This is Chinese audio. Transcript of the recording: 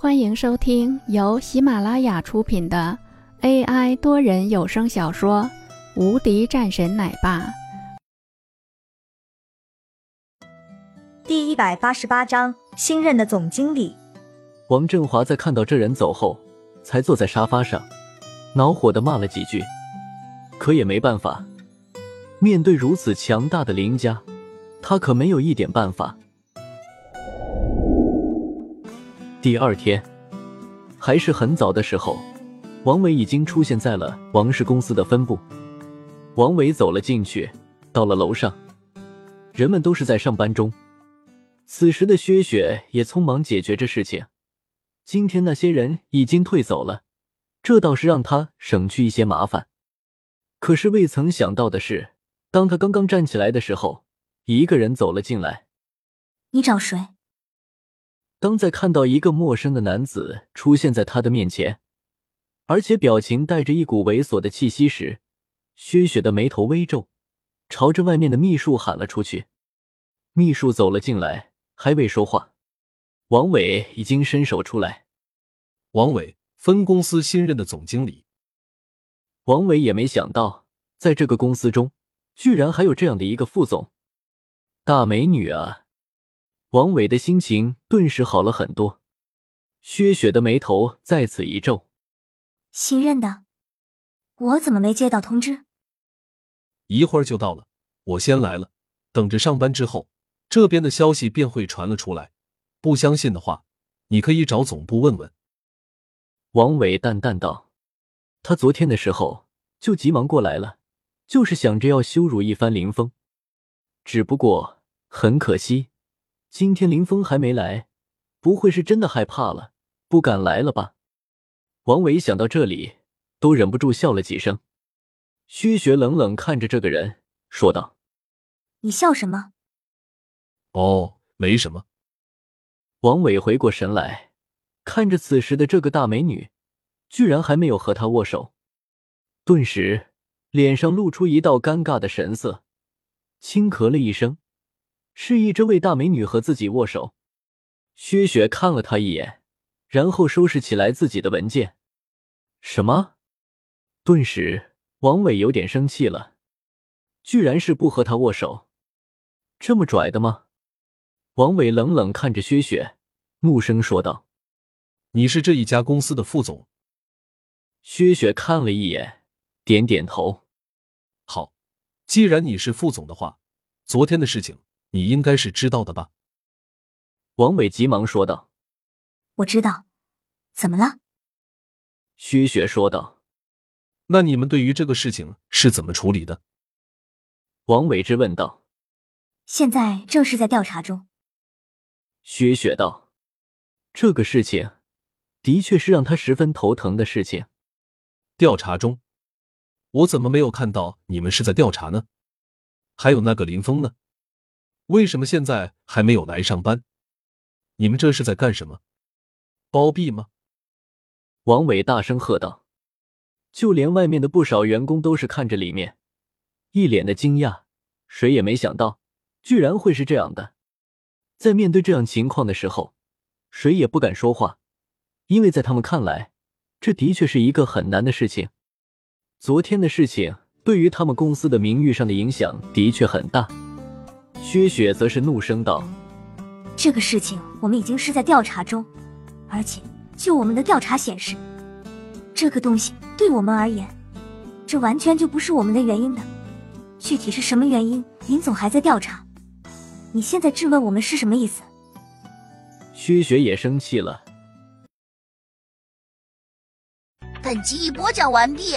欢迎收听由喜马拉雅出品的 AI 多人有声小说《无敌战神奶爸》第一百八十八章：新任的总经理。王振华在看到这人走后，才坐在沙发上，恼火的骂了几句，可也没办法，面对如此强大的林家，他可没有一点办法。第二天，还是很早的时候，王伟已经出现在了王氏公司的分部。王伟走了进去，到了楼上，人们都是在上班中。此时的薛雪也匆忙解决着事情。今天那些人已经退走了，这倒是让他省去一些麻烦。可是未曾想到的是，当他刚刚站起来的时候，一个人走了进来。你找谁？当在看到一个陌生的男子出现在他的面前，而且表情带着一股猥琐的气息时，薛雪的眉头微皱，朝着外面的秘书喊了出去。秘书走了进来，还未说话，王伟已经伸手出来。王伟，分公司新任的总经理。王伟也没想到，在这个公司中，居然还有这样的一个副总，大美女啊！王伟的心情顿时好了很多，薛雪的眉头再次一皱。新任的，我怎么没接到通知？一会儿就到了，我先来了，等着上班之后，这边的消息便会传了出来。不相信的话，你可以找总部问问。王伟淡淡道：“他昨天的时候就急忙过来了，就是想着要羞辱一番林峰，只不过很可惜。”今天林峰还没来，不会是真的害怕了，不敢来了吧？王伟想到这里，都忍不住笑了几声。薛雪冷冷看着这个人，说道：“你笑什么？”“哦，没什么。”王伟回过神来，看着此时的这个大美女，居然还没有和她握手，顿时脸上露出一道尴尬的神色，轻咳了一声。示意这位大美女和自己握手，薛雪看了他一眼，然后收拾起来自己的文件。什么？顿时，王伟有点生气了，居然是不和他握手，这么拽的吗？王伟冷冷看着薛雪，怒声说道：“你是这一家公司的副总。”薛雪看了一眼，点点头：“好，既然你是副总的话，昨天的事情。”你应该是知道的吧？王伟急忙说道：“我知道，怎么了？”薛雪说道：“那你们对于这个事情是怎么处理的？”王伟质问道：“现在正是在调查中。”薛雪道：“这个事情的确是让他十分头疼的事情。调查中，我怎么没有看到你们是在调查呢？还有那个林峰呢？”为什么现在还没有来上班？你们这是在干什么？包庇吗？王伟大声喝道。就连外面的不少员工都是看着里面，一脸的惊讶。谁也没想到，居然会是这样的。在面对这样情况的时候，谁也不敢说话，因为在他们看来，这的确是一个很难的事情。昨天的事情对于他们公司的名誉上的影响的确很大。薛雪则是怒声道：“这个事情我们已经是在调查中，而且就我们的调查显示，这个东西对我们而言，这完全就不是我们的原因的。具体是什么原因，林总还在调查。你现在质问我们是什么意思？”薛雪也生气了。本集已播讲完毕。